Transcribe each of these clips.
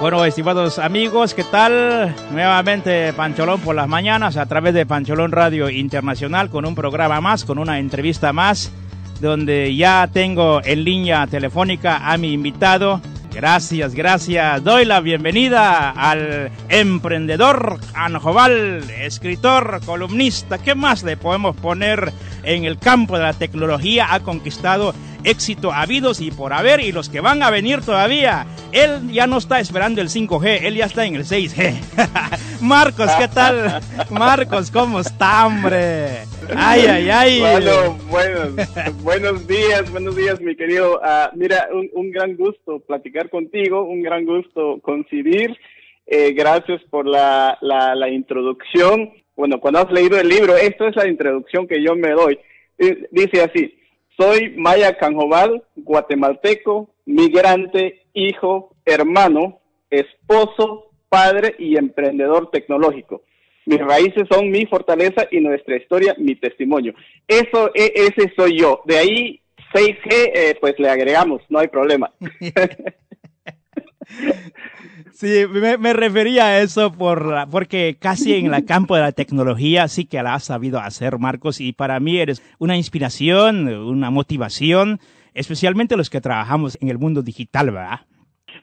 Bueno, estimados amigos, ¿qué tal? Nuevamente Pancholón por las mañanas a través de Pancholón Radio Internacional con un programa más, con una entrevista más, donde ya tengo en línea telefónica a mi invitado. Gracias, gracias. Doy la bienvenida al emprendedor Anjoval, escritor, columnista. ¿Qué más le podemos poner en el campo de la tecnología? Ha conquistado éxito habidos y por haber y los que van a venir todavía. Él ya no está esperando el 5G, él ya está en el 6G. Marcos, ¿qué tal? Marcos, ¿cómo está, hombre? Ay, ay, ay. Bueno, buenos, buenos días, buenos días, mi querido. Uh, mira, un, un, gran gusto platicar contigo, un gran gusto coincidir. Eh, gracias por la, la, la introducción. Bueno, cuando has leído el libro, esto es la introducción que yo me doy. Dice así, soy Maya Canjobal, guatemalteco, migrante, hijo, hermano, esposo, padre y emprendedor tecnológico. Mis raíces son mi fortaleza y nuestra historia, mi testimonio. Eso, e, ese soy yo. De ahí 6G, eh, pues le agregamos, no hay problema. Sí, me, refería a eso por, porque casi en el campo de la tecnología sí que la has sabido hacer, Marcos, y para mí eres una inspiración, una motivación, especialmente los que trabajamos en el mundo digital, ¿verdad?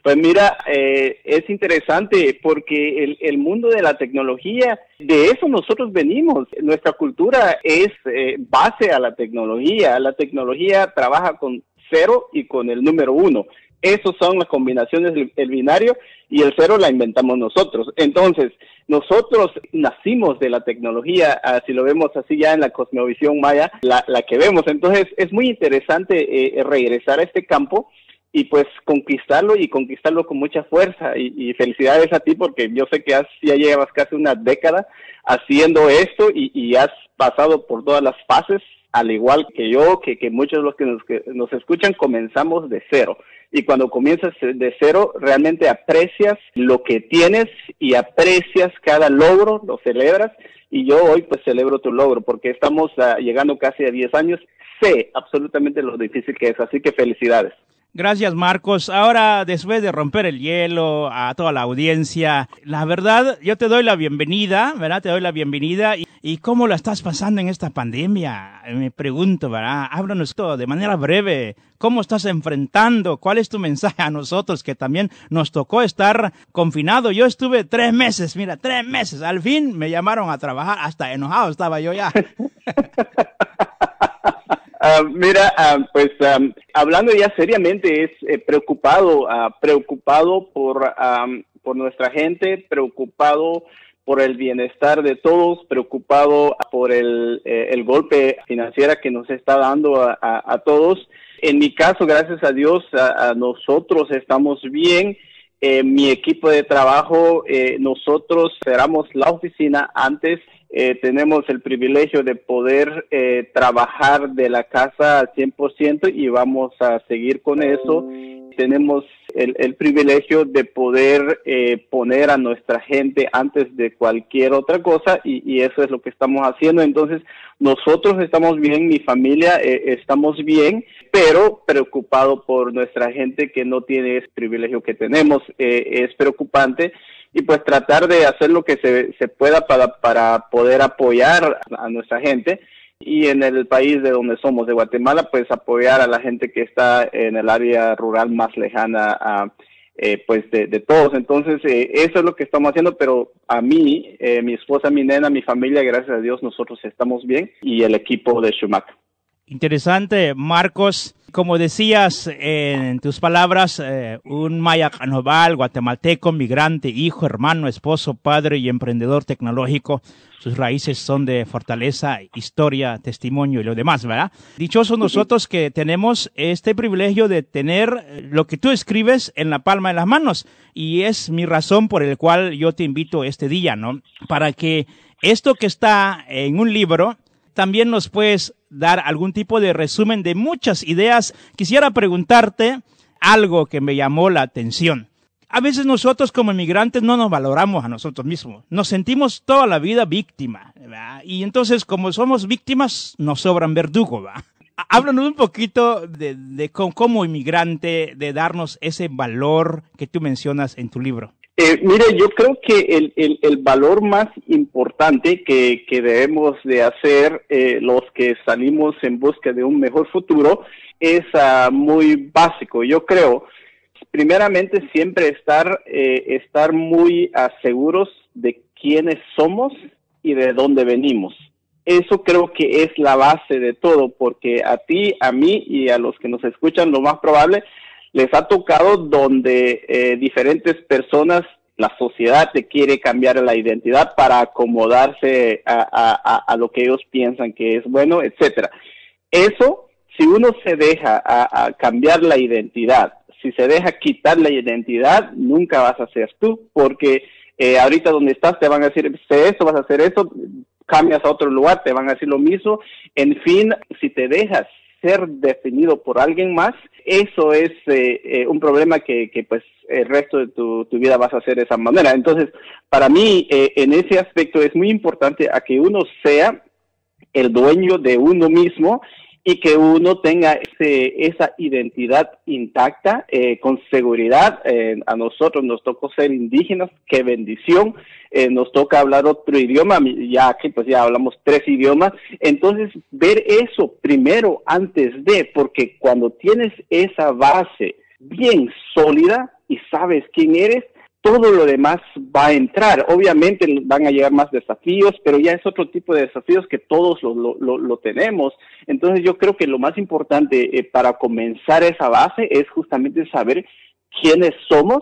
Pues mira, eh, es interesante porque el, el, mundo de la tecnología, de eso nosotros venimos. Nuestra cultura es eh, base a la tecnología. La tecnología trabaja con cero y con el número uno. Esos son las combinaciones del binario y el cero la inventamos nosotros. Entonces, nosotros nacimos de la tecnología, si lo vemos así ya en la cosmovisión maya, la, la que vemos. Entonces, es muy interesante eh, regresar a este campo y pues conquistarlo y conquistarlo con mucha fuerza. Y, y, felicidades a ti porque yo sé que has, ya llevas casi una década haciendo esto y, y has pasado por todas las fases, al igual que yo, que, que muchos de los que nos, que nos escuchan comenzamos de cero y cuando comienzas de cero realmente aprecias lo que tienes y aprecias cada logro, lo celebras y yo hoy pues celebro tu logro porque estamos uh, llegando casi a 10 años, sé absolutamente lo difícil que es, así que felicidades. Gracias, Marcos. Ahora, después de romper el hielo a toda la audiencia, la verdad, yo te doy la bienvenida, ¿verdad? Te doy la bienvenida. ¿Y, y cómo la estás pasando en esta pandemia? Me pregunto, ¿verdad? Háblanos todo de manera breve. ¿Cómo estás enfrentando? ¿Cuál es tu mensaje a nosotros que también nos tocó estar confinado? Yo estuve tres meses, mira, tres meses. Al fin me llamaron a trabajar, hasta enojado estaba yo ya. Uh, mira, uh, pues um, hablando ya seriamente, es eh, preocupado, uh, preocupado por, por nuestra gente, preocupado por el bienestar de todos, preocupado por el, eh, el golpe financiero que nos está dando a, a, todos. En mi caso, gracias a Dios, a, nosotros estamos bien. Mi equipo de trabajo, eh, nosotros cerramos la oficina antes eh, tenemos el privilegio de poder eh, trabajar de la casa al 100% y vamos a seguir con eso. Tenemos el, el privilegio de poder eh, poner a nuestra gente antes de cualquier otra cosa y, y, eso es lo que estamos haciendo. Entonces, nosotros estamos bien, mi familia eh, estamos bien, pero preocupado por nuestra gente que no tiene ese privilegio que tenemos. Eh, es preocupante y pues tratar de hacer lo que se, se pueda para, para poder apoyar a nuestra gente y en el país de donde somos, de Guatemala, pues apoyar a la gente que está en el área rural más lejana a, eh, pues de, todos. Entonces, eh, eso es lo que estamos haciendo, pero a mí, eh, mi esposa, mi nena, mi familia, gracias a Dios, nosotros estamos bien y el equipo de Schumacher. Interesante, Marcos. Como decías en tus palabras, eh, un maya canoval, guatemalteco, migrante, hijo, hermano, esposo, padre y emprendedor tecnológico. Sus raíces son de fortaleza, historia, testimonio y lo demás, ¿verdad? Dichosos nosotros que tenemos este privilegio de tener lo que tú escribes en la palma de las manos. Y es mi razón por el cual yo te invito este día, ¿no? Para que esto que está en un libro, también nos puedes dar algún tipo de resumen de muchas ideas. Quisiera preguntarte algo que me llamó la atención. A veces nosotros como inmigrantes no nos valoramos a nosotros mismos. Nos sentimos toda la vida víctima. Y entonces como somos víctimas nos sobran verdugos. Háblanos un poquito de, de como inmigrante, de darnos ese valor que tú mencionas en tu libro. Eh, mire, yo creo que el, el, valor más importante que, que, debemos de hacer eh, los que salimos en busca de un mejor futuro es uh, muy básico. Yo creo, primeramente, siempre estar, eh, estar muy uh, seguros de quiénes somos y de dónde venimos. Eso creo que es la base de todo, porque a ti, a mí y a los que nos escuchan, lo más probable les ha tocado donde eh, diferentes personas, la sociedad te quiere cambiar la identidad para acomodarse a, lo que ellos piensan que es bueno, etcétera. Eso, si uno se deja a, cambiar la identidad, si se deja quitar la identidad, nunca vas a ser tú, porque eh, ahorita donde estás te van a decir, sé esto, vas a hacer eso, cambias a otro lugar, te van a decir lo mismo. En fin, si te dejas ser definido por alguien más, eso es eh, eh, un problema que, pues el resto de tu, tu, vida vas a hacer de esa manera. Entonces, para mí, eh, en ese aspecto es muy importante a que uno sea el dueño de uno mismo y que uno tenga ese, esa identidad intacta eh, con seguridad. Eh, a nosotros nos tocó ser indígenas, qué bendición. Eh, nos toca hablar otro idioma, ya que pues ya hablamos tres idiomas. Entonces, ver eso primero antes de, porque cuando tienes esa base bien sólida y sabes quién eres, todo lo demás va a entrar. Obviamente van a llegar más desafíos, pero ya es otro tipo de desafíos que todos lo, lo, lo tenemos. Entonces yo creo que lo más importante eh, para comenzar esa base es justamente saber quiénes somos,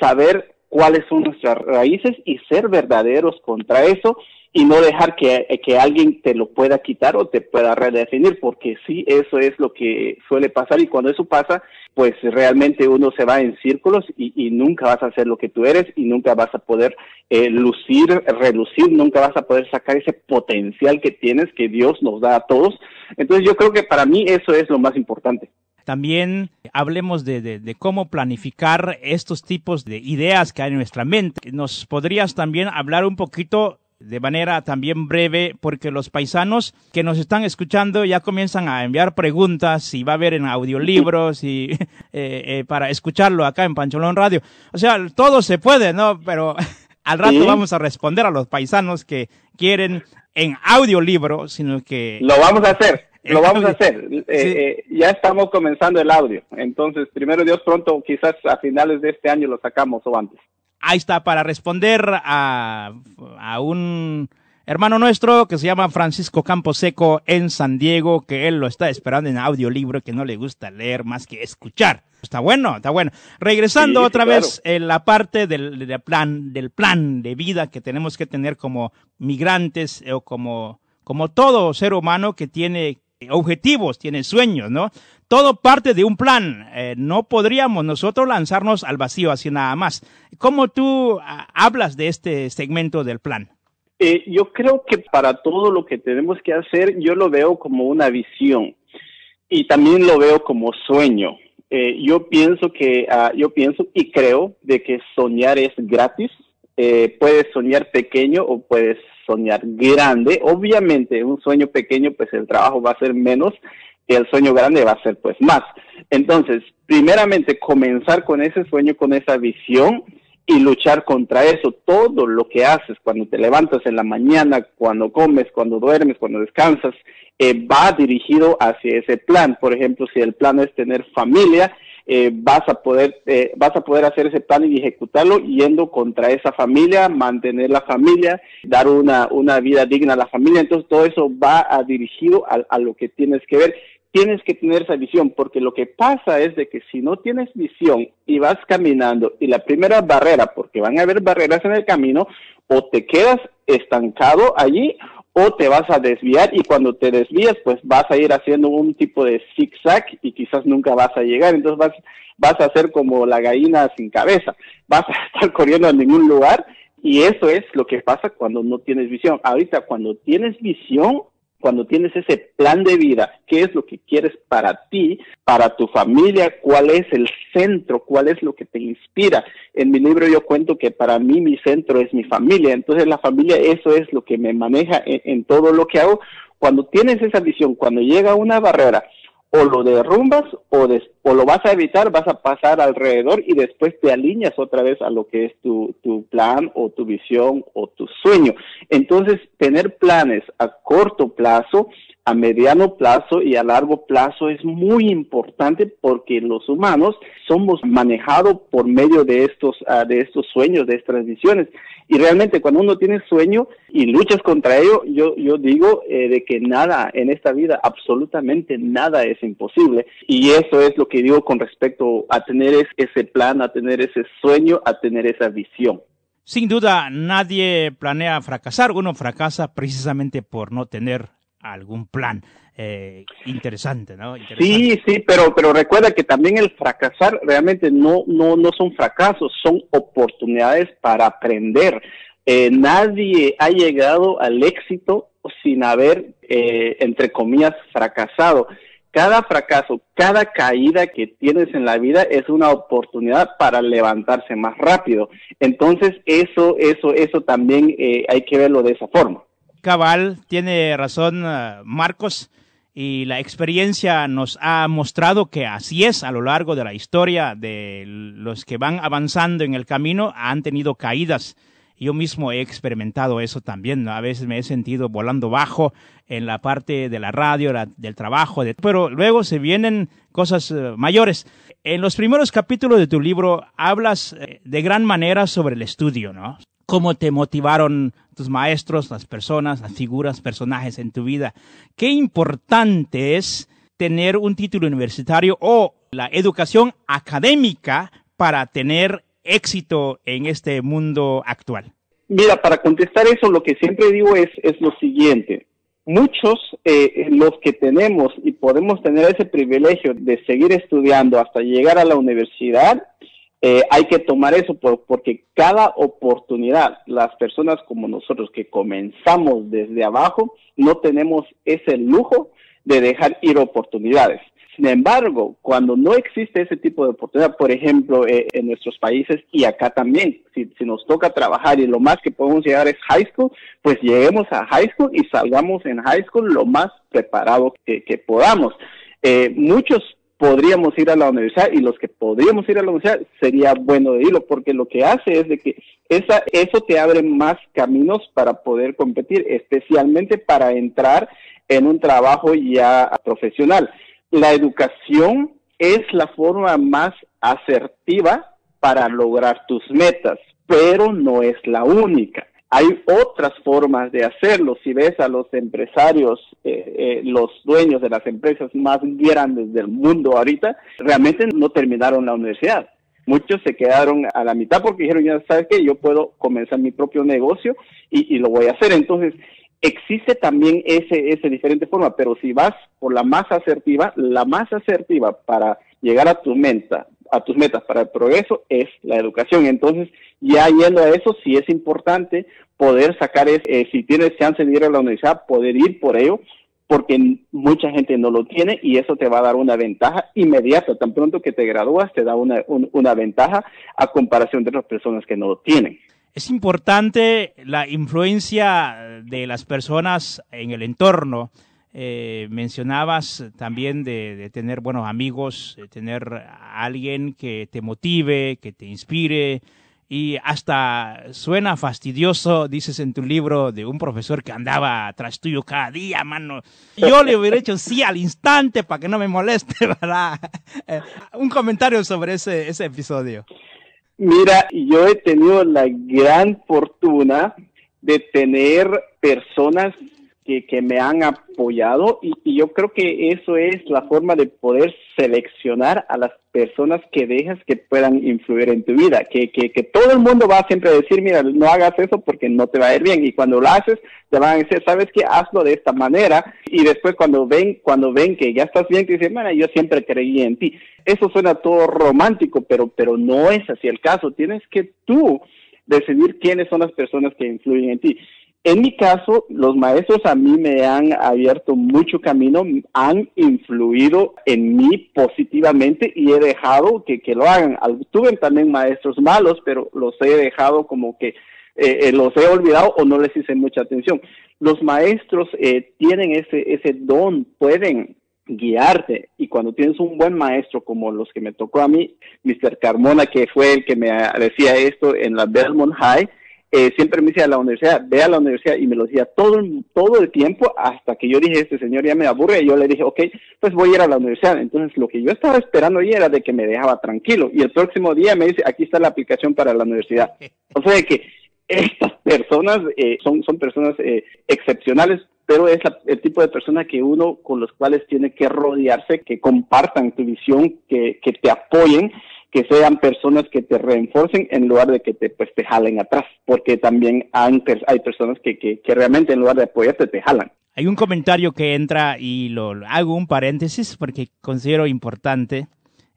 saber cuáles son nuestras raíces y ser verdaderos contra eso y no dejar que, que, alguien te lo pueda quitar o te pueda redefinir, porque sí, eso es lo que suele pasar y cuando eso pasa, pues realmente uno se va en círculos y, nunca vas a ser lo que tú eres y nunca vas a poder eh, lucir, relucir, nunca vas a poder sacar ese potencial que tienes, que Dios nos da a todos. Entonces yo creo que para mí eso es lo más importante. También hablemos de, de, cómo planificar estos tipos de ideas que hay en nuestra mente. ¿Nos podrías también hablar un poquito de manera también breve, porque los paisanos que nos están escuchando ya comienzan a enviar preguntas si va a haber en audiolibros y eh, eh, para escucharlo acá en Pancholón Radio. O sea, todo se puede, ¿no? Pero al rato vamos a responder a los paisanos que quieren en audiolibro, sino que... Lo vamos a hacer. Lo vamos a hacer. Eh, ya estamos comenzando el audio. Entonces, primero Dios pronto, quizás a finales de este año lo sacamos o antes ahí está para responder a, a un hermano nuestro que se llama Francisco Camposeco en San Diego, que él lo está esperando en audiolibro, que no le gusta leer más que escuchar. Está bueno, está bueno. Regresando otra vez en la parte del, del, plan, del plan de vida que tenemos que tener como migrantes o como, como todo ser humano que tiene objetivos, tiene sueños, ¿no? Todo parte de un plan. Eh, no podríamos nosotros lanzarnos al vacío así nada más. ¿Cómo tú ah, hablas de este segmento del plan? Eh, yo creo que para todo lo que tenemos que hacer, yo lo veo como una visión y también lo veo como sueño. Eh, yo pienso que, uh, yo pienso y creo de que soñar es gratis. puedes soñar pequeño o puedes soñar grande. Obviamente, un sueño pequeño, pues el trabajo va a ser menos y el sueño grande va a ser pues más. Entonces, primeramente, comenzar con ese sueño, con esa visión y luchar contra eso. Todo lo que haces cuando te levantas en la mañana, cuando comes, cuando duermes, cuando descansas, eh, va dirigido hacia ese plan. Por ejemplo, si el plan es tener familia, eh, vas a poder eh, vas a poder hacer ese plan y ejecutarlo yendo contra esa familia, mantener la familia, dar una, una vida digna a la familia. Entonces todo eso va a dirigido a, lo que tienes que ver. Tienes que tener esa visión porque lo que pasa es de que si no tienes visión y vas caminando y la primera barrera, porque van a haber barreras en el camino, o te quedas estancado allí o te vas a desviar y cuando te desvías pues vas a ir haciendo un tipo de zigzag y quizás nunca vas a llegar, entonces vas, vas a ser como la gallina sin cabeza, vas a estar corriendo en ningún lugar y eso es lo que pasa cuando no tienes visión. Ahorita cuando tienes visión, cuando tienes ese plan de vida, qué es lo que quieres para ti, para tu familia, cuál es el centro, cuál es lo que te inspira. En mi libro yo cuento que para mí mi centro es mi familia, entonces la familia eso es lo que me maneja en, todo lo que hago. cuando tienes esa visión, cuando llega una barrera, o lo derrumbas o, o lo vas a evitar, vas a pasar alrededor y después te alineas otra vez a lo que es tu, tu plan o tu visión o tu sueño. Entonces, tener planes a corto plazo a mediano plazo y a largo plazo es muy importante porque los humanos somos manejados por medio de estos, ah, de estos sueños, de estas visiones. Y realmente cuando uno tiene sueño y luchas contra ello, yo, yo digo eh, de que nada en esta vida, absolutamente nada es imposible. Y eso es lo que digo con respecto a tener ese plan, a tener ese sueño, a tener esa visión. Sin duda, nadie planea fracasar. Uno fracasa precisamente por no tener algún plan eh, interesante, ¿no? Sí, sí, pero, pero recuerda que también el fracasar realmente no, no, no son fracasos, son oportunidades para aprender. Eh, nadie ha llegado al éxito sin haber, eh, entre comillas, fracasado. Cada fracaso, cada caída que tienes en la vida es una oportunidad para levantarse más rápido. Entonces, eso, eso, eso también hay que verlo de esa forma. Cabal, tiene razón eh, Marcos, y la experiencia nos ha mostrado que así es a lo largo de la historia de los que van avanzando en el camino, han tenido caídas. Yo mismo he experimentado eso también, a veces me he sentido volando bajo en la parte de la radio, del trabajo, pero luego se vienen cosas eh, mayores. En los primeros capítulos de tu libro hablas eh, de gran manera sobre el estudio, ¿no? cómo te motivaron tus maestros, las personas, las figuras, personajes en tu vida. Qué importante es tener un título universitario o la educación académica para tener éxito en este mundo actual. Mira, para contestar eso, lo que siempre digo es, es lo siguiente. Muchos, eh, los que tenemos y podemos tener ese privilegio de seguir estudiando hasta llegar a la universidad, eh, hay que tomar eso porque cada oportunidad, las personas como nosotros que comenzamos desde abajo, no tenemos ese lujo de dejar ir oportunidades. Sin embargo, cuando no existe ese tipo de oportunidad, por ejemplo, eh, en nuestros países y acá también, si, nos toca trabajar y lo más que podemos llegar es high school, pues lleguemos a high school y salgamos en high school lo más preparado que, podamos. Eh, muchos podríamos ir a la universidad y los que podríamos ir a la universidad sería bueno de irlo porque lo que hace es de que esa, eso te abre más caminos para poder competir, especialmente para entrar en un trabajo ya profesional. La educación es la forma más asertiva para lograr tus metas, pero no es la única. Hay otras formas de hacerlo. Si ves a los empresarios, eh, eh, los dueños de las empresas más grandes del mundo ahorita, realmente no terminaron la universidad. Muchos se quedaron a la mitad porque dijeron, ya sabes que yo puedo comenzar mi propio negocio y, y, lo voy a hacer. Entonces, existe también ese, ese diferente forma, pero si vas por la más asertiva, la más asertiva para llegar a tu meta, a tus metas para el progreso es la educación. Entonces, ya yendo a eso, sí es importante poder sacar, es, eh, si tienes chance de ir a la universidad, poder ir por ello, porque mucha gente no lo tiene y eso te va a dar una ventaja inmediata. Tan pronto que te gradúas, te da una, una ventaja a comparación de otras personas que no lo tienen. Es importante la influencia de las personas en el entorno eh, mencionabas también de, tener buenos amigos, de tener alguien que te motive, que te inspire. Y hasta suena fastidioso, dices en tu libro, de un profesor que andaba tras tuyo cada día, mano. Yo le hubiera hecho sí al instante para que no me moleste, ¿verdad? Eh, un comentario sobre ese episodio. Mira, yo he tenido la gran fortuna de tener personas que, me han apoyado y, yo creo que eso es la forma de poder seleccionar a las personas que dejas que puedan influir en tu vida, que, que, todo el mundo va a siempre decir, mira, no hagas eso porque no te va a ir bien y cuando lo haces te van a decir, sabes qué, hazlo de esta manera y después cuando ven, cuando ven que ya estás bien, te dicen, bueno, yo siempre creí en ti. Eso suena todo romántico, pero, pero no es así el caso, tienes que tú decidir quiénes son las personas que influyen en ti. En mi caso, los maestros a mí me han abierto mucho camino, han influido en mí positivamente y he dejado que, que lo hagan. Tuve también maestros malos, pero los he dejado como que eh, los he olvidado o no les hice mucha atención. Los maestros tienen ese, ese don, pueden guiarte y cuando tienes un buen maestro como los que me tocó a mí, Mr. Carmona, que fue el que me decía esto en la Belmont High, eh, siempre me decía a la universidad, ve a la universidad y me lo decía todo, todo el tiempo hasta que yo dije, este señor ya me aburre y yo le dije, ok, pues voy a ir a la universidad. Entonces lo que yo estaba esperando ahí era de que me dejaba tranquilo y el próximo día me dice, aquí está la aplicación para la universidad. O sea que estas personas eh, son, son personas eh, excepcionales, pero es el tipo de persona que uno con los cuales tiene que rodearse, que compartan tu visión, que, que te apoyen que sean personas que te reenforcen en lugar de que te, pues, te jalen atrás, porque también hay, hay personas que, que, que realmente en lugar de apoyarte te jalan. Hay un comentario que entra y lo hago un paréntesis porque considero importante.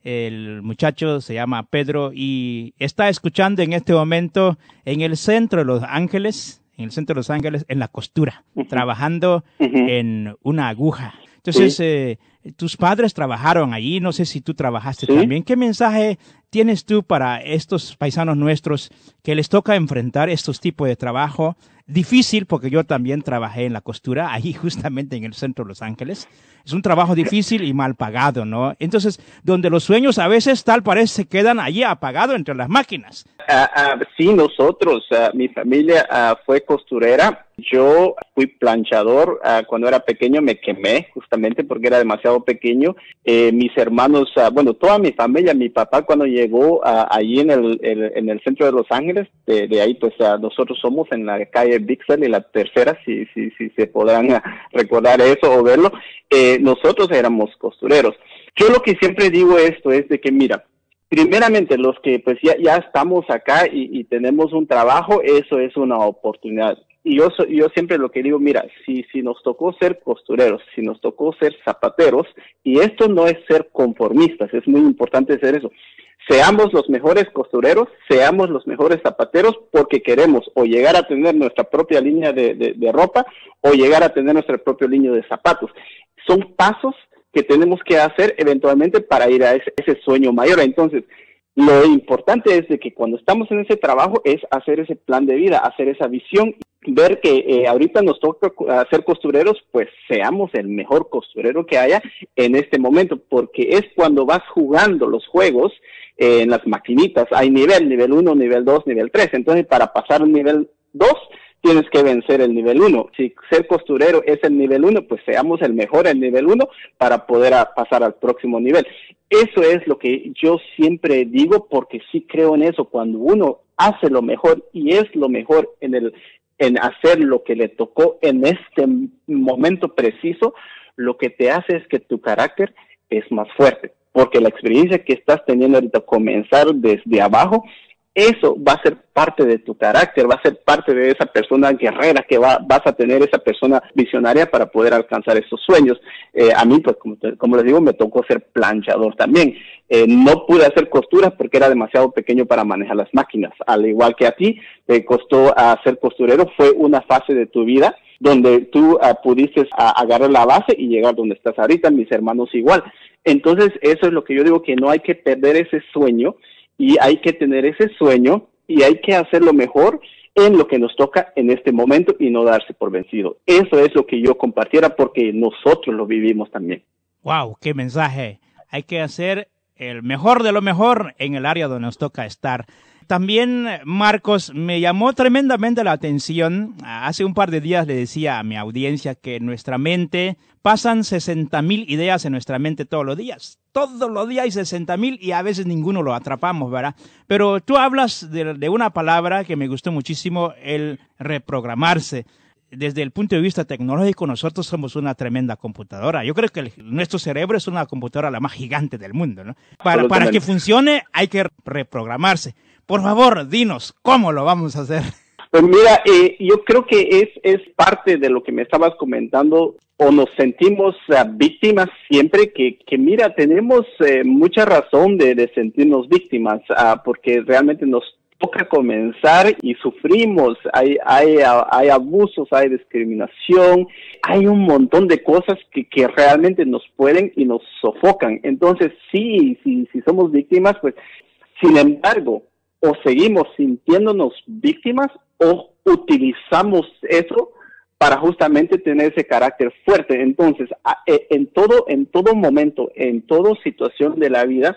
El muchacho se llama Pedro y está escuchando en este momento en el centro de Los Ángeles, en el centro de Los Ángeles, en la costura, trabajando en una aguja. Entonces, eh, tus padres trabajaron allí, no sé si tú trabajaste también. ¿Qué mensaje tienes tú para estos paisanos nuestros que les toca enfrentar estos tipos de trabajo? Difícil, porque yo también trabajé en la costura, ahí justamente en el centro de Los Ángeles. Es un trabajo difícil y mal pagado, ¿no? Entonces, donde los sueños a veces tal parece se quedan allí apagados entre las máquinas. Ah, ah, sí, nosotros, ah, mi familia fue costurera. Yo fui planchador. cuando era pequeño me quemé justamente porque era demasiado pequeño. Eh, mis hermanos, bueno, toda mi familia, mi papá cuando llegó allí en el, en el centro de Los Ángeles, de, ahí pues nosotros somos en la calle Bixel y la tercera, si, si, si se podrán recordar eso o verlo. Eh, nosotros éramos costureros. Yo lo que siempre digo esto es de que, mira, primeramente los que pues ya, ya estamos acá y, tenemos un trabajo, eso es una oportunidad. Y yo, yo siempre lo que digo, mira, si, si nos tocó ser costureros, si nos tocó ser zapateros, y esto no es ser conformistas, es muy importante ser eso. Seamos los mejores costureros, seamos los mejores zapateros, porque queremos o llegar a tener nuestra propia línea de, ropa o llegar a tener nuestra propia línea de zapatos. Son pasos que tenemos que hacer eventualmente para ir a ese, sueño mayor. Entonces, lo importante es de que cuando estamos en ese trabajo es hacer ese plan de vida, hacer esa visión, ver que eh, ahorita nos toca hacer costureros, pues seamos el mejor costurero que haya en este momento, porque es cuando vas jugando los juegos eh, en las maquinitas, hay nivel, nivel 1, nivel 2, nivel 3, entonces para pasar un nivel 2 tienes que vencer el nivel 1. Si ser costurero es el nivel 1, pues seamos el mejor en el nivel 1 para poder pasar al próximo nivel. Eso es lo que yo siempre digo porque sí creo en eso. Cuando uno hace lo mejor y es lo mejor en el en hacer lo que le tocó en este momento preciso, lo que te hace es que tu carácter es más fuerte, porque la experiencia que estás teniendo ahorita comenzar desde abajo eso va a ser parte de tu carácter, va a ser parte de esa persona guerrera que va, vas a tener, esa persona visionaria para poder alcanzar esos sueños. Eh, a mí, pues como, les digo, me tocó ser planchador también. Eh, no pude hacer costuras porque era demasiado pequeño para manejar las máquinas. Al igual que a ti, te costó hacer costurero, fue una fase de tu vida donde tú ah, pudiste ah, agarrar la base y llegar donde estás ahorita, mis hermanos igual. Entonces, eso es lo que yo digo, que no hay que perder ese sueño y hay que tener ese sueño y hay que hacerlo mejor en lo que nos toca en este momento y no darse por vencido. Eso es lo que yo compartiera porque nosotros lo vivimos también. Wow, qué mensaje. Hay que hacer el mejor de lo mejor en el área donde nos toca estar. También, Marcos, me llamó tremendamente la atención. Hace un par de días le decía a mi audiencia que en nuestra mente pasan 60 mil ideas en nuestra mente todos los días. Todos los días hay 60 mil y a veces ninguno lo atrapamos, ¿verdad? Pero tú hablas de, de una palabra que me gustó muchísimo, el reprogramarse desde el punto de vista tecnológico, nosotros somos una tremenda computadora. Yo creo que nuestro cerebro es una computadora la más gigante del mundo, ¿no? Para, para que funcione hay que reprogramarse. Por favor, dinos, ¿cómo lo vamos a hacer? Pues mira, eh, yo creo que es, es parte de lo que me estabas comentando, o nos sentimos uh, víctimas siempre, que, que mira, tenemos eh, mucha razón de, de sentirnos víctimas, uh, porque realmente nos toca comenzar y sufrimos, hay, hay, hay abusos, hay discriminación, hay un montón de cosas que, que realmente nos pueden y nos sofocan. Entonces, sí, sí, si somos víctimas, pues, sin embargo, o seguimos sintiéndonos víctimas o utilizamos eso para justamente tener ese carácter fuerte. Entonces, e, en todo, en todo momento, en toda situación de la vida,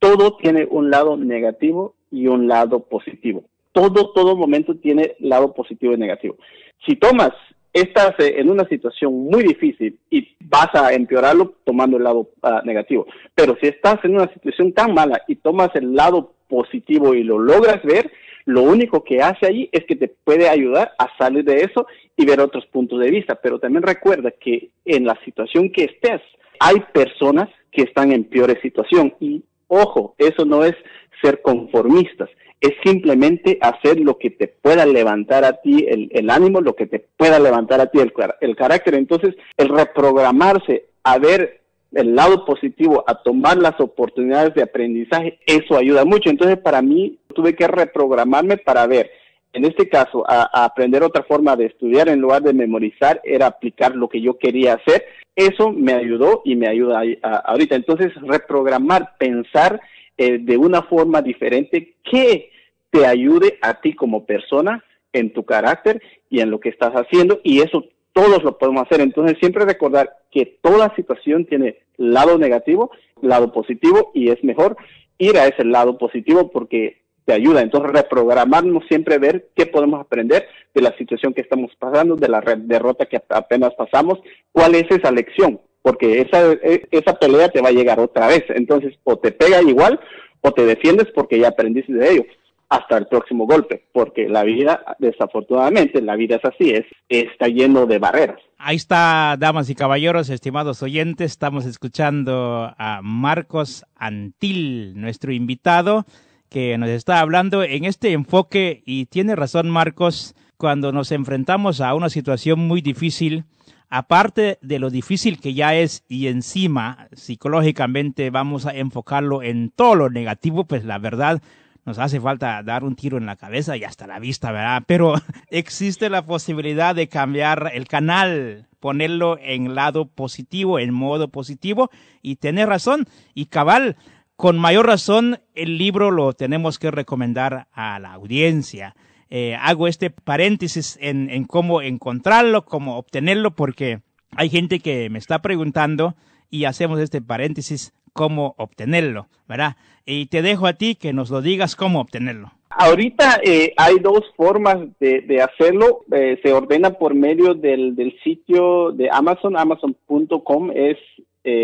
todo tiene un lado negativo y un lado positivo. Todo, todo momento tiene lado positivo y negativo. Si tomas estás eh, en una situación muy difícil y vas a empeorarlo tomando el lado ah, negativo. Pero si estás en una situación tan mala y tomas el lado positivo y lo logras ver, lo único que hace allí es que te puede ayudar a salir de eso y ver otros puntos de vista. Pero también recuerda que en la situación que estés, hay personas que están en peores situación. Y ojo, eso no es ser conformistas, es simplemente hacer lo que te pueda levantar a ti el, ánimo, lo que te pueda levantar a ti el, el carácter. Entonces, el reprogramarse a ver el lado positivo, a tomar las oportunidades de aprendizaje, eso ayuda mucho. Entonces, para mí, tuve que reprogramarme para ver, en este caso, a, aprender otra forma de estudiar en lugar de memorizar, era aplicar lo que yo quería hacer. Eso me ayudó y me ayuda ahorita. Entonces, reprogramar, pensar eh, de una forma diferente que te ayude a ti como persona en tu carácter y en lo que estás haciendo y eso todos lo podemos hacer. Entonces siempre recordar que toda situación tiene lado negativo, lado positivo y es mejor ir a ese lado positivo porque te ayuda. Entonces reprogramarnos siempre ver qué podemos aprender de la situación que estamos pasando, de la derrota que apenas pasamos, cuál es esa lección, porque esa, e, esa pelea te va a llegar otra vez. Entonces, o te pega igual o te defiendes porque ya aprendiste de ello hasta el próximo golpe, porque la vida, desafortunadamente, la vida es así, es, está lleno de barreras. Ahí está, damas y caballeros, estimados oyentes, estamos escuchando a Marcos Antil, nuestro invitado, que nos está hablando en este enfoque, y tiene razón Marcos, cuando nos enfrentamos a una situación muy difícil, aparte de lo difícil que ya es y encima psicológicamente vamos a enfocarlo en todo lo negativo, pues la verdad nos hace falta dar un tiro en la cabeza y hasta la vista, ¿verdad? Pero existe la posibilidad de cambiar el canal, ponerlo en lado positivo, en modo positivo y tener razón y cabal. Con mayor razón, el libro lo tenemos que recomendar a la audiencia. Eh, hago este paréntesis en, en cómo encontrarlo, cómo obtenerlo, porque hay gente que me está preguntando y hacemos este paréntesis cómo obtenerlo, ¿verdad? Y te dejo a ti que nos lo digas cómo obtenerlo. Ahorita eh, hay dos formas de, hacerlo. Eh, se ordena por medio del, sitio de Amazon, amazon.com es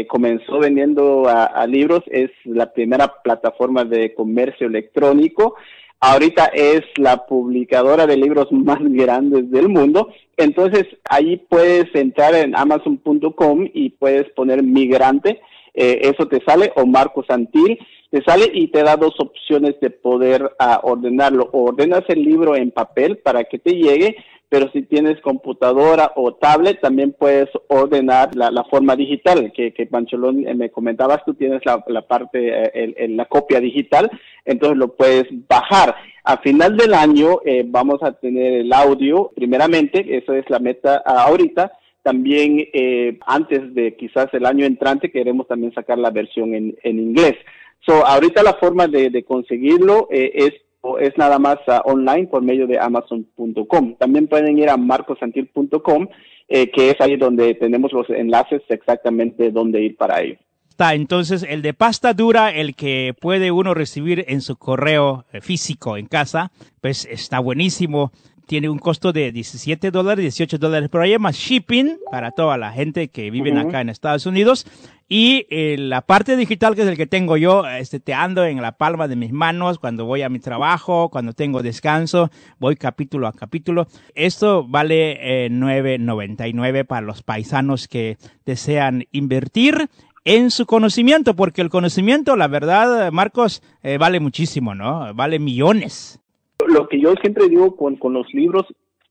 comenzó vendiendo a, libros, es la primera plataforma de comercio electrónico ahorita es la publicadora de libros más grandes del mundo. Entonces, ahí puedes entrar en amazon.com y puedes poner migrante, eh, eso te sale, o Marco Santil, te sale y te da dos opciones de poder ah, ordenarlo. Ordenas el libro en papel para que te llegue, pero si tienes computadora o tablet, también puedes ordenar la, forma digital, que, que Pancholón eh, me comentabas, tú tienes la, parte, eh, la copia digital, entonces lo puedes bajar. A final del año eh, vamos a tener el audio, primeramente, esa es la meta ahorita, también antes de quizás el año entrante queremos también sacar la versión en, inglés. So, ahorita la forma de, conseguirlo es es nada más ah, online por medio de amazon.com. También pueden ir a marcosantil.com, eh, que es ahí donde tenemos los enlaces exactamente dónde ir para ello. Está, entonces el de pasta dura, el que puede uno recibir en su correo eh, físico en casa, pues está buenísimo tiene un costo de 17 dólares, 18 dólares, pero hay más shipping para toda la gente que vive acá en Estados Unidos. Y eh, la parte digital, que es el que tengo yo, este, te ando en la palma de mis manos cuando voy a mi trabajo, cuando tengo descanso, voy capítulo a capítulo. Esto vale eh, 9.99 para los paisanos que desean invertir en su conocimiento, porque el conocimiento, la verdad, Marcos, eh, vale muchísimo, ¿no? Vale millones lo que yo siempre digo con, con los libros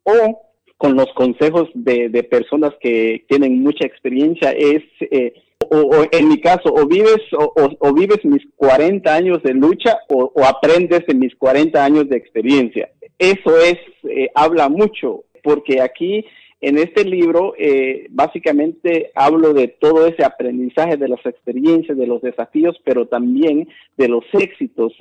o con los consejos de, de personas que tienen mucha experiencia es, eh, o, en mi caso, o vives, o, vives mis 40 años de lucha o, aprendes de mis 40 años de experiencia. Eso es, eh, habla mucho, porque aquí en este libro eh, básicamente hablo de todo ese aprendizaje, de las experiencias, de los desafíos, pero también de los éxitos,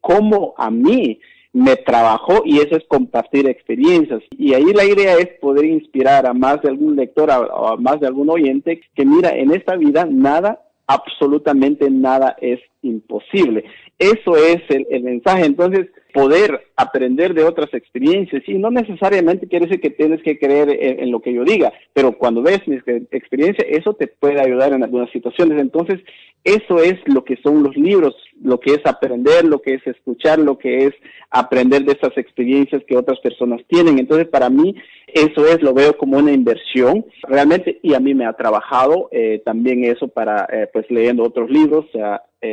cómo a mí me trabajó y eso es compartir experiencias. Y ahí la idea es poder inspirar a más de algún lector o a más de algún oyente que mira, en esta vida nada, absolutamente nada es imposible. Eso es el, el mensaje. Entonces, poder aprender de otras experiencias y no necesariamente quiere decir que tienes que creer en, lo que yo diga, pero cuando ves mi experiencia, eso te puede ayudar en algunas situaciones. Entonces, eso es lo que son los libros, lo que es aprender, lo que es escuchar, lo que es aprender de esas experiencias que otras personas tienen. Entonces, para mí, eso es, lo veo como una inversión realmente y a mí me ha trabajado eh, también eso para, eh, pues, leyendo otros libros eh,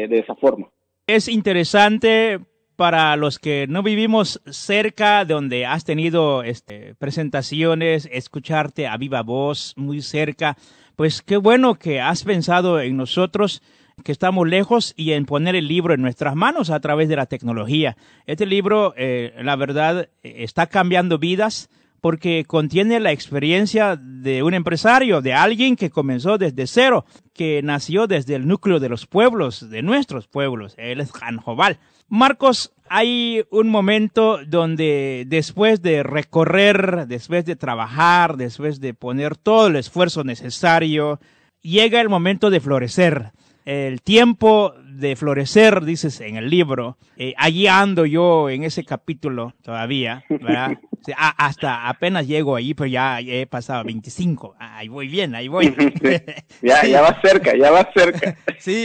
de esa forma. Es interesante para los que no vivimos cerca de donde has tenido este, presentaciones, escucharte a viva voz muy cerca, pues qué bueno que has pensado en nosotros que estamos lejos y en poner el libro en nuestras manos a través de la tecnología. Este libro, eh, la verdad, está cambiando vidas porque contiene la experiencia de un empresario, de alguien que comenzó desde cero, que nació desde el núcleo de los pueblos, de nuestros pueblos. Él es Janjobal. Marcos, hay un momento donde después de recorrer, después de trabajar, después de poner todo el esfuerzo necesario, llega el momento de florecer. El tiempo de florecer, dices en el libro. Eh, allí ando yo en ese capítulo todavía, ¿verdad? hasta apenas llego ahí, pero ya, he pasado 25. Ahí voy bien, ahí voy. ya, ya va cerca, ya va cerca. sí,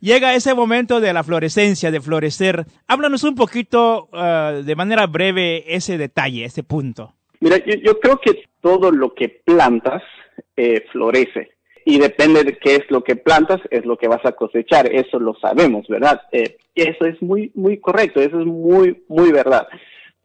llega ese momento de la florescencia, de florecer. Háblanos un poquito uh, de manera breve ese detalle, ese punto. Mira, yo, creo que todo lo que plantas eh, florece y depende de qué es lo que plantas, es lo que vas a cosechar. Eso lo sabemos, ¿verdad? Eh, eso es muy, muy correcto, eso es muy, muy verdad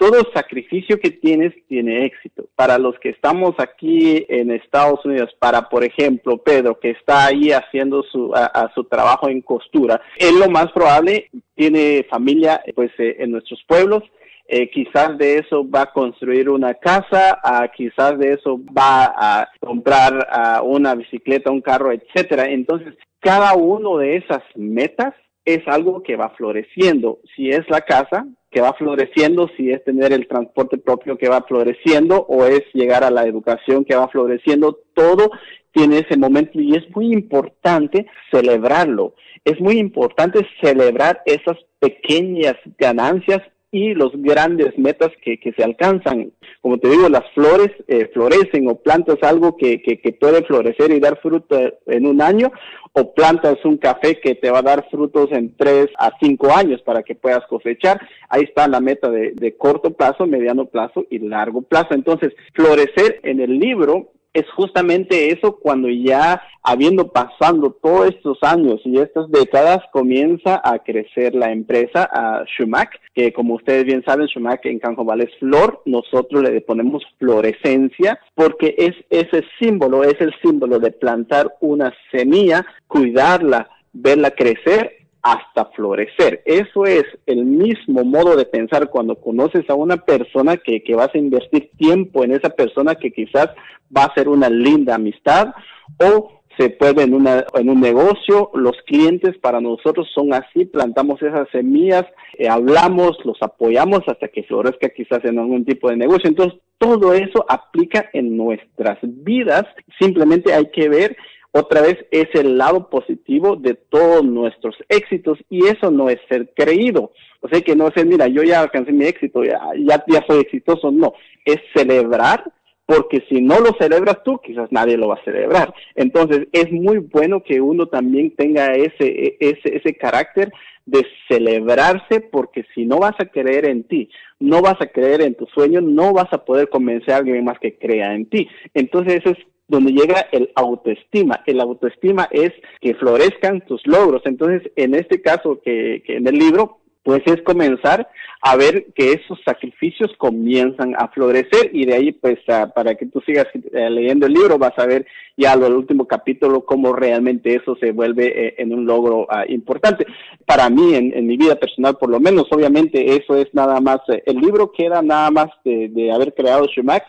todo sacrificio que tienes tiene éxito. Para los que estamos aquí en Estados Unidos, para por ejemplo Pedro, que está ahí haciendo su, a, su trabajo en costura, él lo más probable tiene familia pues eh, en nuestros pueblos. Eh, quizás de eso va a construir una casa, quizás de eso va a comprar una bicicleta, un carro, etcétera. Entonces, cada uno de esas metas es algo que va floreciendo. Si es la casa, que va floreciendo, si es tener el transporte propio que va floreciendo o es llegar a la educación que va floreciendo, todo tiene ese momento y es muy importante celebrarlo. Es muy importante celebrar esas pequeñas ganancias y los grandes metas que, que se alcanzan. Como te digo, las flores eh, florecen o plantas algo que, que, que, puede florecer y dar fruto en un año o plantas un café que te va a dar frutos en tres a cinco años para que puedas cosechar. Ahí está la meta de, de corto plazo, mediano plazo y largo plazo. Entonces, florecer en el libro es justamente eso cuando ya habiendo pasando todos estos años y estas décadas comienza a crecer la empresa a Shumac, que como ustedes bien saben, Shumac en Canjobal es flor, nosotros le ponemos florescencia porque es ese símbolo, es el símbolo de plantar una semilla, cuidarla, verla crecer hasta florecer. Eso es el mismo modo de pensar cuando conoces a una persona que, que, vas a invertir tiempo en esa persona que quizás va a ser una linda amistad o se puede en, una, en un negocio, los clientes para nosotros son así, plantamos esas semillas, eh, hablamos, los apoyamos hasta que florezca quizás en algún tipo de negocio. Entonces, todo eso aplica en nuestras vidas, simplemente hay que ver otra vez es el lado positivo de todos nuestros éxitos y eso no es ser creído. O sea que no es, mira, yo ya alcancé mi éxito, ya, ya, ya soy exitoso, no, es celebrar porque si no lo celebras tú, quizás nadie lo va a celebrar. Entonces, es muy bueno que uno también tenga ese, ese, ese carácter de celebrarse, porque si no vas a creer en ti, no vas a creer en tu sueño, no vas a poder convencer a alguien más que crea en ti. Entonces, eso es donde llega el autoestima. El autoestima es que florezcan tus logros. Entonces, en este caso que, que en el libro, pues es comenzar a ver que esos sacrificios comienzan a florecer y de ahí pues para que tú sigas eh, leyendo el libro vas a ver ya al último capítulo cómo realmente eso se vuelve eh, en un logro ah, importante. Para mí, en, mi vida personal por lo menos, obviamente eso es nada más, eh, el libro queda nada más de, de haber creado Shumac,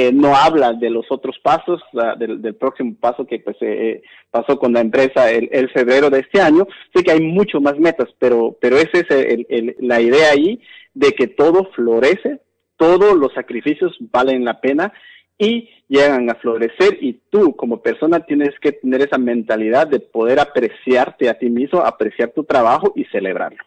eh, no habla de los otros pasos, del, próximo paso que pues eh, pasó con la empresa el, febrero de este año. Sé que hay mucho más metas, pero, pero esa es el, la idea ahí de que todo florece, todos los sacrificios valen la pena y llegan a florecer y tú como persona tienes que tener esa mentalidad de poder apreciarte a ti mismo, apreciar tu trabajo y celebrarlo.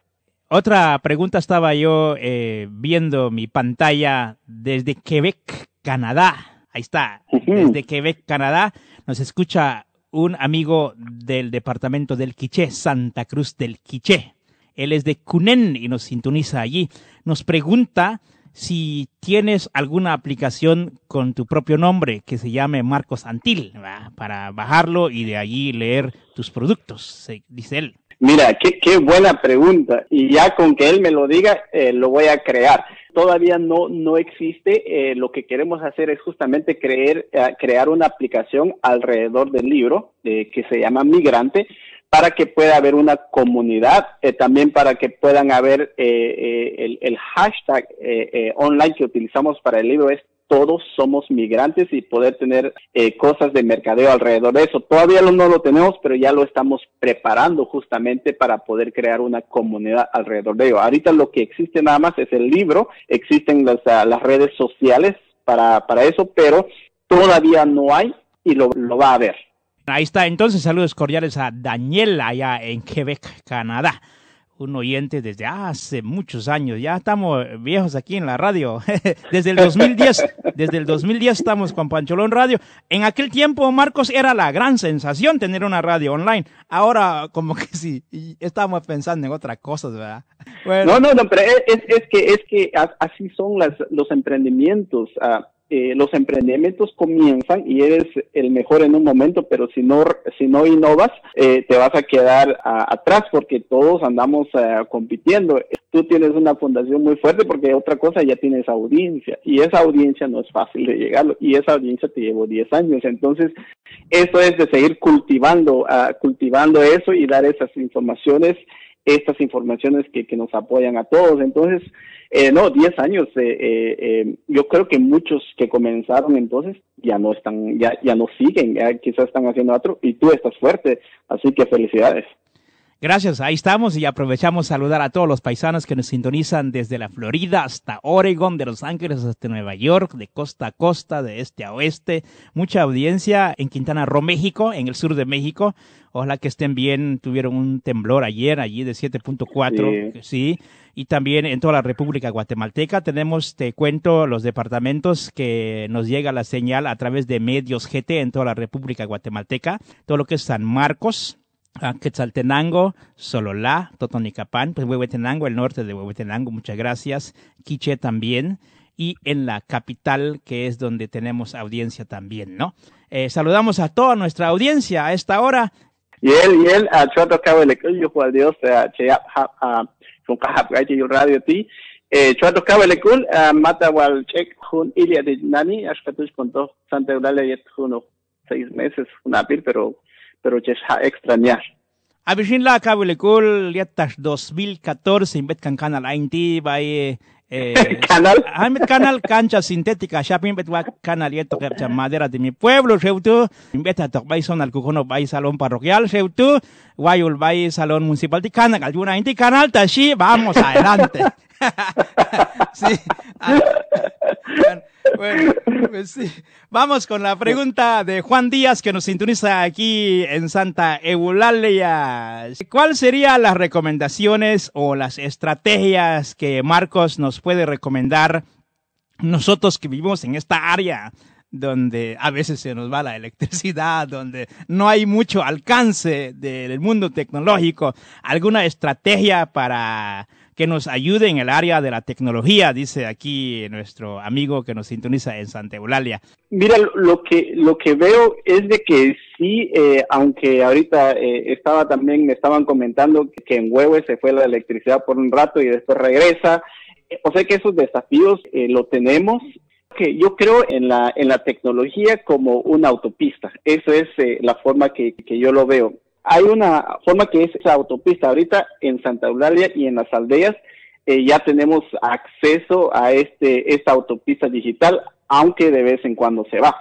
Otra pregunta estaba yo eh, viendo mi pantalla desde Quebec, Canadá. Ahí está, desde Quebec, Canadá. Nos escucha un amigo del departamento del Quiché, Santa Cruz del Quiché. Él es de Cunen y nos sintoniza allí. Nos pregunta si tienes alguna aplicación con tu propio nombre que se llame Marcos Antil, para bajarlo y de allí leer tus productos, dice él. Mira, qué, buena pregunta. Y ya con que él me lo diga, eh, lo voy a crear. Todavía no, no existe. Eh, lo que queremos hacer es justamente creer, eh, crear una aplicación alrededor del libro que se llama Migrante para que pueda haber una comunidad, también para que puedan haber el, el, hashtag online que utilizamos para el libro es todos somos migrantes y poder tener eh, cosas de mercadeo alrededor de eso. Todavía no lo tenemos, pero ya lo estamos preparando justamente para poder crear una comunidad alrededor de ello. Ahorita lo que existe nada más es el libro, existen las, ah, las redes sociales para, para eso, pero todavía no hay y lo, lo va a haber. Ahí está, entonces saludos cordiales a Daniela allá en Quebec, Canadá un oyente desde hace muchos años. Ya estamos viejos aquí en la radio. desde el 2010, desde el 2010 estamos con Pancholón Radio. En aquel tiempo, Marcos, era la gran sensación tener una radio online. Ahora, como que sí, estamos pensando en otras cosas, ¿verdad? No, no, no, pero es, es que es que así son las, los emprendimientos. Uh, eh, los emprendimientos comienzan y eres el mejor en un momento, pero si no, si no innovas, eh, te vas a quedar atrás porque todos andamos eh, compitiendo. Tú tienes una fundación muy fuerte porque otra cosa ya tienes audiencia y esa audiencia no es fácil de llegar y esa audiencia te llevó 10 años. Entonces, eso es de seguir cultivando, uh, cultivando eso y dar esas informaciones estas informaciones que, que nos apoyan a todos. Entonces, eh, no, 10 años. Eh, eh, eh, yo creo que muchos que comenzaron entonces ya no están, ya, ya no siguen, ya quizás están haciendo otro y tú estás fuerte. Así que felicidades. Gracias, ahí estamos y aprovechamos saludar a todos los paisanos que nos sintonizan desde la Florida hasta Oregon, de Los Ángeles hasta Nueva York, de costa a costa, de este a oeste. Mucha audiencia en Quintana Roo, México, en el sur de México. Ojalá que estén bien. Tuvieron un temblor ayer, allí de 7.4, sí. Y también en toda la República Guatemalteca tenemos, te cuento, los departamentos que nos llega la señal a través de medios GT en toda la República Guatemalteca. Todo lo que es San Marcos, Quetzaltenango, Sololá, Totonicapán, pues Huehuetenango, el norte de Huehuetenango, muchas gracias. Quiche también. Y en la capital, que es donde tenemos audiencia también, ¿no? Eh, saludamos a toda nuestra audiencia a esta hora. Y él, y él, a Chuato Cabo yo Juan Dios, a Cheyap, a a Radio Ti, eh, Chuato Cabo de Mata Wal Chek, Jun Ilia de Nani, Ashkatush Conto, Santa Eulalia, y uno, seis meses, una pil, pero pero ya extrañar. Abishin la kabulikul yatas 2014 imbet kan kanal ainti bay eh, canal Ahmed canal cancha sintética shopping bet wa canal que madera de mi pueblo reutu imbet a tok bay son al kukono bay salón parroquial reutu guayul bay salón municipal de canal alguna inti canal tashi vamos adelante sí. Ah, bueno, pues sí. Vamos con la pregunta de Juan Díaz que nos sintoniza aquí en Santa Eulalia. ¿Cuál serían las recomendaciones o las estrategias que Marcos nos puede recomendar nosotros que vivimos en esta área donde a veces se nos va la electricidad, donde no hay mucho alcance del mundo tecnológico, alguna estrategia para que nos ayude en el área de la tecnología, dice aquí nuestro amigo que nos sintoniza en Santa Eulalia. Mira, lo que, lo que veo es de que sí, eh, aunque ahorita eh, estaba también, me estaban comentando que en Huehue se fue la electricidad por un rato y después regresa. O sea que esos desafíos eh, lo tenemos, que yo creo en la, en la tecnología como una autopista. Eso es la forma que, que yo lo veo hay una forma que es esa autopista. Ahorita en Santa Eulalia y en las aldeas eh, ya tenemos acceso a este esta autopista digital, aunque de vez en cuando se va.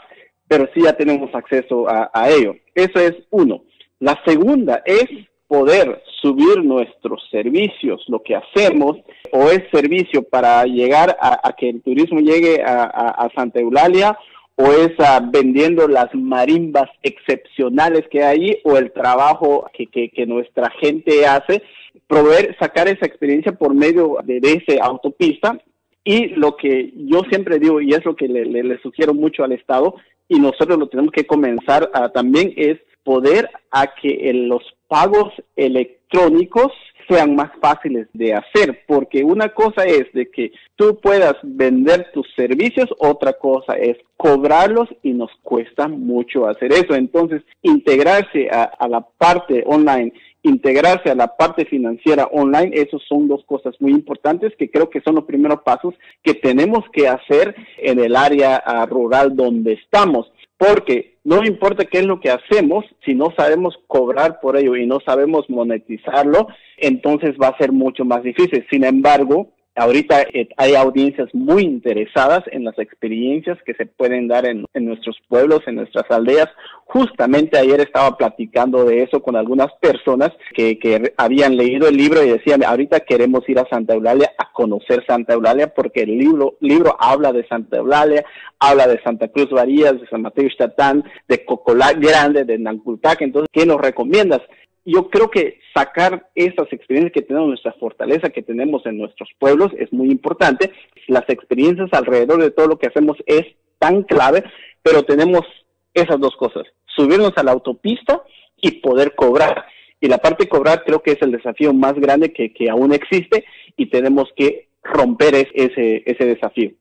Pero sí ya tenemos acceso a, ello. Eso es uno. La segunda es poder subir nuestros servicios, lo que hacemos, o es servicio para llegar a, que el turismo llegue a, Santa Eulalia, o es ah, vendiendo las marimbas excepcionales que hay o el trabajo que, que, nuestra gente hace, proveer, sacar esa experiencia por medio de, esa autopista. Y lo que yo siempre digo, y es lo que le, sugiero mucho al Estado, y nosotros lo tenemos que comenzar también, es poder a que los pagos electrónicos sean más fáciles de hacer, porque una cosa es de que tú puedas vender tus servicios, otra cosa es cobrarlos y nos cuesta mucho hacer eso. Entonces, integrarse a, la parte online integrarse a la parte financiera online, esos son dos cosas muy importantes que creo que son los primeros pasos que tenemos que hacer en el área ah, rural donde estamos porque no importa qué es lo que hacemos, si no sabemos cobrar por ello y no sabemos monetizarlo, entonces va a ser mucho más difícil. Sin embargo, Ahorita eh, hay audiencias muy interesadas en las experiencias que se pueden dar en, nuestros pueblos, en nuestras aldeas. Justamente ayer estaba platicando de eso con algunas personas que, que habían leído el libro y decían, ahorita queremos ir a Santa Eulalia a conocer Santa Eulalia porque el libro, libro habla de Santa Eulalia, habla de Santa Cruz Varías, de San Mateo Ixtatán, de Cocolá Grande, de Nancultac. Entonces, ¿qué nos recomiendas? Yo creo que sacar esas experiencias que tenemos, nuestra fortaleza que tenemos en nuestros pueblos es muy importante. Las experiencias alrededor de todo lo que hacemos es tan clave, pero tenemos esas dos cosas, subirnos a la autopista y poder cobrar. Y la parte de cobrar creo que es el desafío más grande que, que aún existe y tenemos que romper ese, ese desafío.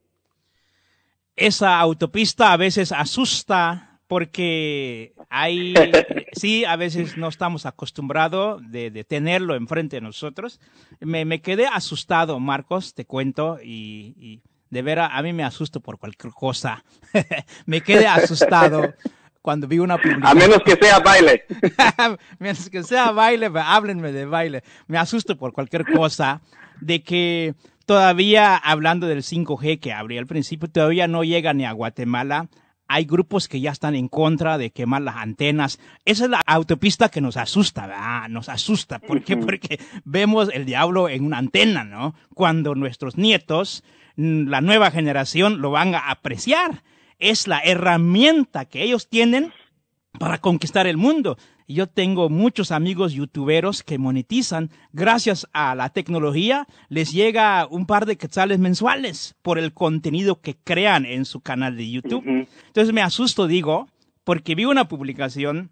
Esa autopista a veces asusta porque hay, sí, a veces no estamos acostumbrados de, tenerlo enfrente de nosotros. Me, me, quedé asustado, Marcos, te cuento, y, de veras a mí me asusto por cualquier cosa. me quedé asustado cuando vi una publicación. A menos que sea baile. a menos que sea baile, háblenme de baile. Me asusto por cualquier cosa de que todavía, hablando del 5G que abrí al principio, todavía no llega ni a Guatemala hay grupos que ya están en contra de quemar las antenas. Esa es la autopista que nos asusta, ¿verdad? Nos asusta. ¿Por qué? Porque vemos el diablo en una antena, ¿no? Cuando nuestros nietos, mm, la nueva generación, lo van a apreciar. Es la herramienta que ellos tienen para conquistar el mundo. Yo tengo muchos amigos youtuberos que monetizan gracias a la tecnología. Les llega un par de quetzales mensuales por el contenido que crean en su canal de YouTube. Entonces me asusto, digo, porque vi una publicación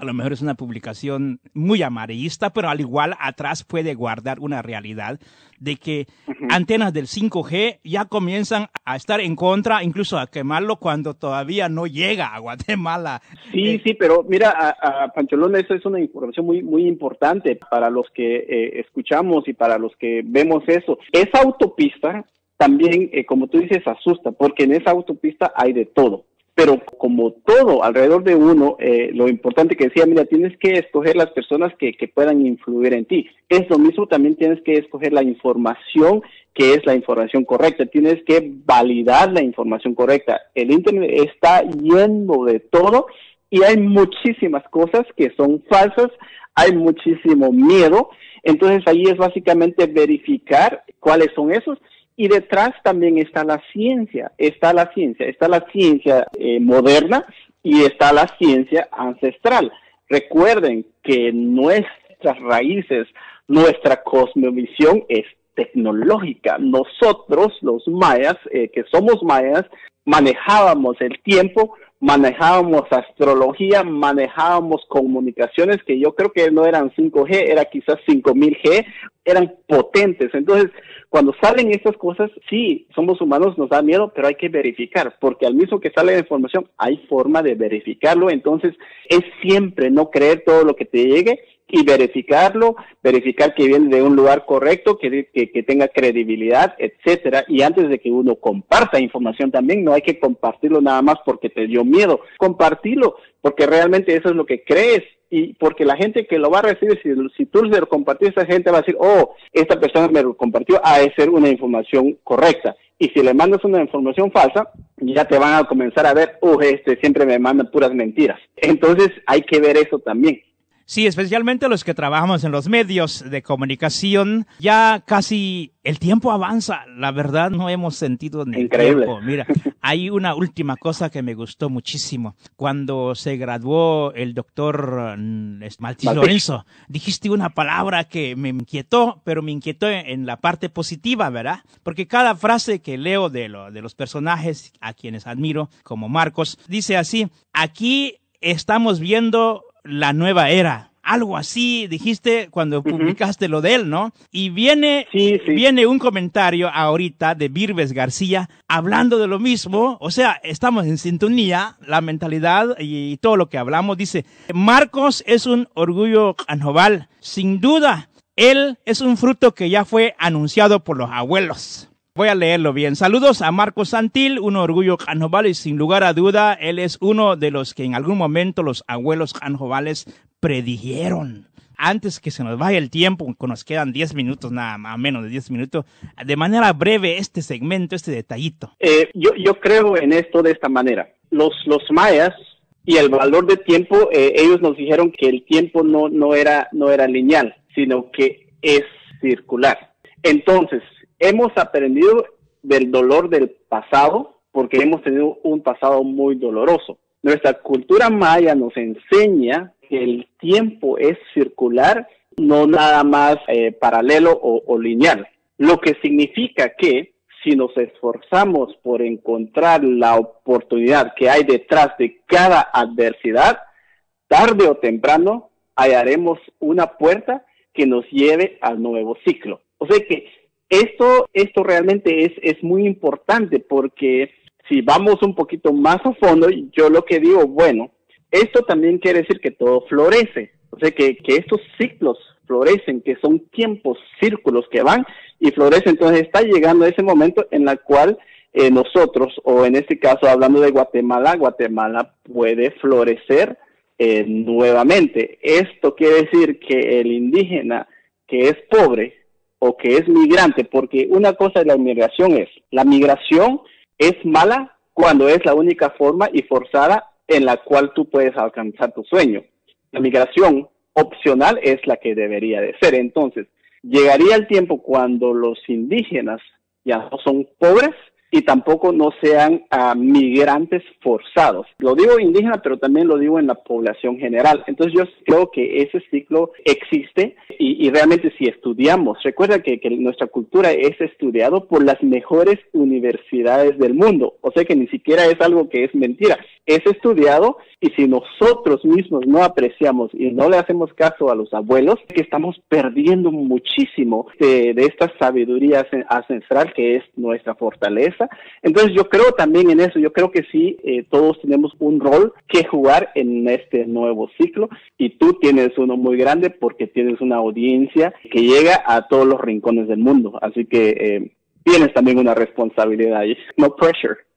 a lo mejor es una publicación muy amarillista, pero al igual atrás puede guardar una realidad de que antenas del 5G ya comienzan a estar en contra, incluso a quemarlo cuando todavía no llega a Guatemala. Sí, eh, sí, pero mira, a, Pancholón, eso es una información muy, muy importante para los que eh, escuchamos y para los que vemos eso. Esa autopista también, eh, como tú dices, asusta, porque en esa autopista hay de todo pero como todo alrededor de uno, eh, lo importante que decía, mira, tienes que escoger las personas que, que puedan influir en ti. Es lo mismo, también tienes que escoger la información que es la información correcta, tienes que validar la información correcta. El Internet está lleno de todo y hay muchísimas cosas que son falsas, hay muchísimo miedo, entonces ahí es básicamente verificar cuáles son esos y detrás también está la ciencia, está la ciencia, está la ciencia eh, moderna y está la ciencia ancestral. Recuerden que nuestras raíces, nuestra cosmovisión es tecnológica. Nosotros, los mayas, eh, que somos mayas, manejábamos el tiempo, manejábamos astrología, manejábamos comunicaciones que yo creo que no eran 5G, era quizás 5000G, eran potentes. Entonces, cuando salen estas cosas, sí, somos humanos, nos da miedo, pero hay que verificar, porque al mismo que sale la información, hay forma de verificarlo. Entonces, es siempre no creer todo lo que te llegue y verificarlo, verificar que viene de un lugar correcto, que, que, tenga credibilidad, etcétera. Y antes de que uno comparta información también, no hay que compartirlo nada más porque te dio miedo. Compartirlo porque realmente eso es lo que crees y porque la gente que lo va a recibir, si, si tú se lo compartís, esa gente va a decir, oh, esta persona me lo compartió, ha de ser una información correcta. Y si le mandas una información falsa, ya te van a comenzar a ver, oh, este siempre me manda puras mentiras. Entonces hay que ver eso también. Sí, especialmente los que trabajamos en los medios de comunicación, ya casi el tiempo avanza. La verdad no hemos sentido ni Increíble. tiempo. Mira, hay una última cosa que me gustó muchísimo. Cuando se graduó el doctor mm, Maltis Lorenzo, dijiste una palabra que me inquietó, pero me inquietó en la parte positiva, ¿verdad? Porque cada frase que leo de, lo, de los personajes a quienes admiro, como Marcos, dice así, aquí estamos viendo la nueva era. Algo así dijiste cuando publicaste lo de él, ¿no? Y viene, viene un comentario ahorita de Virves García hablando de lo mismo. O sea, estamos en sintonía, la mentalidad y todo lo que hablamos. Dice, Marcos es un orgullo anoval. Sin duda, él es un fruto que ya fue anunciado por los abuelos. Voy a leerlo bien. Saludos a Marcos Santil, un orgullo canjobal y sin lugar a duda, él es uno de los que en algún momento los abuelos canjobales predijeron. Antes que se nos vaya el tiempo, nos quedan 10 minutos, nada más, menos de 10 minutos, de manera breve este segmento, este detallito. Eh, yo, yo creo en esto de esta manera. Los, los mayas y el valor de tiempo, eh, ellos nos dijeron que el tiempo no, no, era, no era lineal, sino que es circular. Entonces, hemos aprendido del dolor del pasado porque hemos tenido un pasado muy doloroso. Nuestra cultura maya nos enseña que el tiempo es circular, no nada más eh, paralelo o, o lineal, lo que significa que si nos esforzamos por encontrar la oportunidad que hay detrás de cada adversidad, tarde o temprano hallaremos una puerta que nos lleve al nuevo ciclo. O sea que esto, esto realmente es, es muy importante porque si vamos un poquito más a fondo, yo lo que digo, bueno, esto también quiere decir que todo florece, o sea, que, que estos ciclos florecen, que son tiempos, círculos que van y florecen. Entonces está llegando ese momento en el cual eh, nosotros, o en este caso hablando de Guatemala, Guatemala puede florecer eh, nuevamente. Esto quiere decir que el indígena que es pobre, o que es migrante, porque una cosa de la migración es, la migración es mala cuando es la única forma y forzada en la cual tú puedes alcanzar tu sueño. La migración opcional es la que debería de ser. Entonces, llegaría el tiempo cuando los indígenas ya no son pobres y tampoco no sean uh, migrantes forzados. Lo digo indígena, pero también lo digo en la población general. Entonces yo creo que ese ciclo existe y, y realmente si estudiamos, recuerda que, que, nuestra cultura es estudiado por las mejores universidades del mundo, o sea que ni siquiera es algo que es mentira, es estudiado y si nosotros mismos no apreciamos y no le hacemos caso a los abuelos, que estamos perdiendo muchísimo de, esta sabiduría ancestral que es nuestra fortaleza. Entonces yo creo también en eso, yo creo que sí, eh, todos tenemos un rol que jugar en este nuevo ciclo y tú tienes uno muy grande porque tienes una audiencia que llega a todos los rincones del mundo, así que eh, tienes también una responsabilidad, no pressure.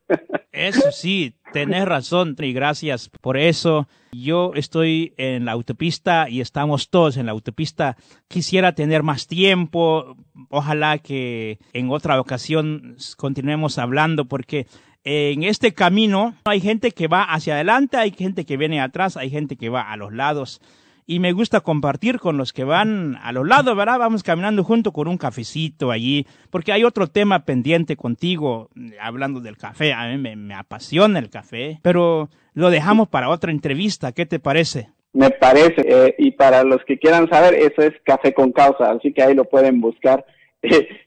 Eso sí, tenés razón y gracias por eso. Yo estoy en la autopista y estamos todos en la autopista. Quisiera tener más tiempo. Ojalá que en otra ocasión continuemos hablando porque en este camino hay gente que va hacia adelante, hay gente que viene atrás, hay gente que va a los lados y me gusta compartir con los que van a los lados, ¿verdad? Vamos caminando junto con un cafecito allí, porque hay otro tema pendiente contigo, hablando del café. A mí me, apasiona el café, pero lo dejamos para otra entrevista. ¿Qué te parece? Me parece, eh, y para los que quieran saber, eso es Café con Causa, así que ahí lo pueden buscar.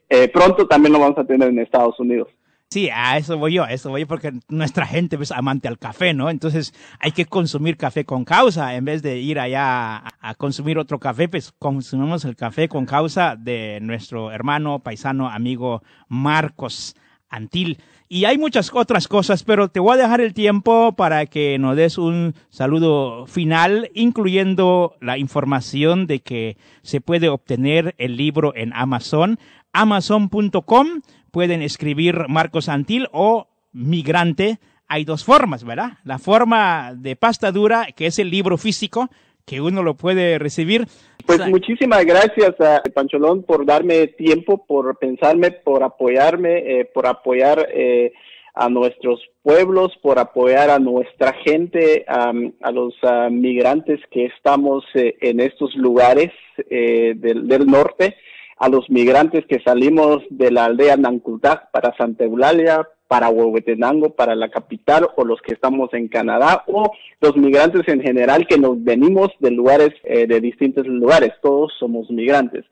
Eh, pronto también lo vamos a tener en Estados Unidos. Sí, a eso voy yo, a eso voy yo porque nuestra gente es amante al café, ¿no? Entonces hay que consumir café con causa en vez de ir allá a, consumir otro café, pues consumimos el café con causa de nuestro hermano, paisano, amigo Marcos Antil. Y hay muchas otras cosas, pero te voy a dejar el tiempo para que nos des un saludo final, incluyendo la información de que se puede obtener el libro en Amazon, amazon.com pueden escribir Marcos Antil o Migrante. Hay dos formas, ¿verdad? La forma de pasta dura, que es el libro físico, que uno lo puede recibir. Pues muchísimas gracias a Pancholón por darme tiempo, por pensarme, por apoyarme, eh, por apoyar eh, a nuestros pueblos, por apoyar a nuestra gente, a los migrantes que estamos eh, en estos lugares eh, del, norte, a los migrantes que salimos de la aldea Nancultac para Santa Eulalia, para Huehuetenango, para la capital, o los que estamos en Canadá, o los migrantes en general que nos venimos de lugares, eh, de distintos lugares, todos somos migrantes.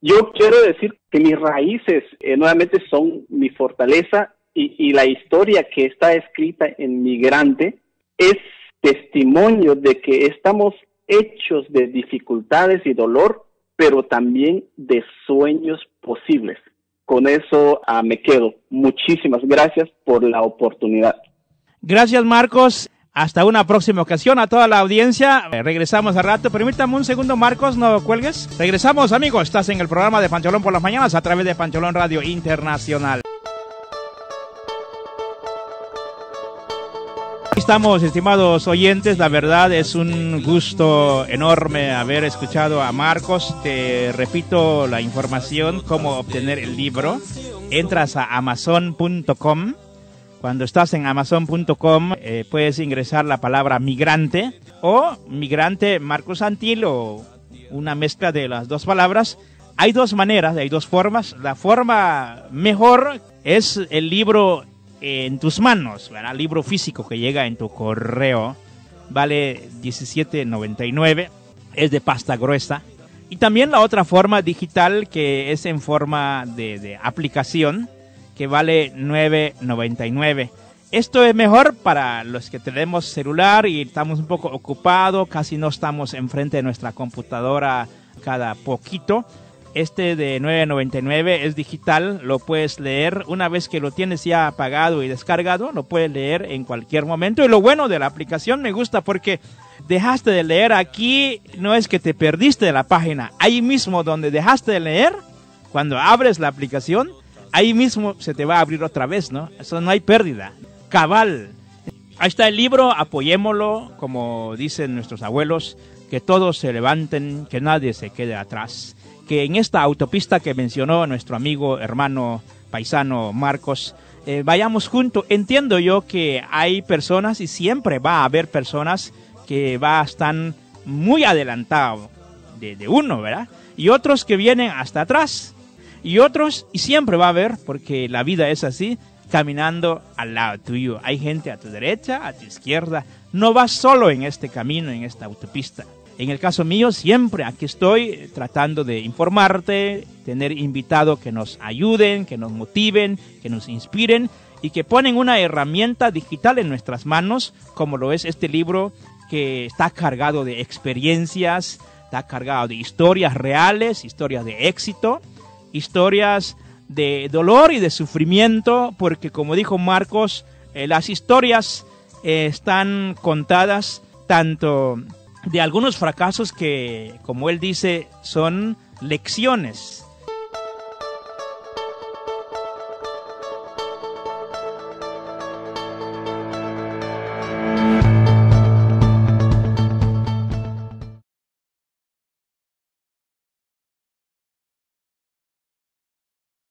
Yo quiero decir que mis raíces nuevamente son mi fortaleza y, la historia que está escrita en Migrante es testimonio de que estamos hechos de dificultades y dolor, pero también de sueños posibles. Con eso ah, me quedo. Muchísimas gracias por la oportunidad. Gracias, Marcos. Hasta una próxima ocasión a toda la audiencia. Eh, regresamos a rato. Permítame un segundo, Marcos, no cuelgues. Regresamos, amigos. Estás en el programa de Pancholón por las mañanas a través de Pancholón Radio Internacional. Estamos, estimados oyentes, la verdad es un gusto enorme haber escuchado a Marcos. Te repito la información, cómo obtener el libro. Entras a amazon.com. Cuando estás en amazon.com eh, puedes ingresar la palabra migrante o migrante Marcos Antil o una mezcla de las dos palabras. Hay dos maneras, hay dos formas. La forma mejor es el libro en tus manos, ¿verdad? Libro físico que llega en tu correo, vale 17.99, es de pasta gruesa. Y también la otra forma digital que es en forma de, aplicación, que vale 9.99. Esto es mejor para los que tenemos celular y estamos un poco ocupados, casi no estamos enfrente de nuestra computadora cada poquito. Este de 9.99 es digital, lo puedes leer una vez que lo tienes ya apagado y descargado, lo puedes leer en cualquier momento. Y lo bueno de la aplicación me gusta porque dejaste de leer aquí, no es que te perdiste de la página, ahí mismo donde dejaste de leer, cuando abres la aplicación, ahí mismo se te va a abrir otra vez, ¿no? Eso no hay pérdida. Cabal. Ahí está el libro, apoyémoslo, como dicen nuestros abuelos, que todos se levanten, que nadie se quede atrás en esta autopista que mencionó nuestro amigo, hermano, paisano Marcos, eh, vayamos juntos. Entiendo yo que hay personas y siempre va a haber personas que va a estar muy adelantado de, de uno, ¿verdad? Y otros que vienen hasta atrás. Y otros, y siempre va a haber, porque la vida es así, caminando al lado tuyo. Hay gente a tu derecha, a tu izquierda. No vas solo en este camino, en esta autopista. En el caso mío, siempre aquí estoy tratando de informarte, tener invitados que nos ayuden, que nos motiven, que nos inspiren y que ponen una herramienta digital en nuestras manos, como lo es este libro que está cargado de experiencias, está cargado de historias reales, historias de éxito, historias de dolor y de sufrimiento, porque como dijo Marcos, eh, las historias eh, están contadas tanto de algunos fracasos que, como él dice, son lecciones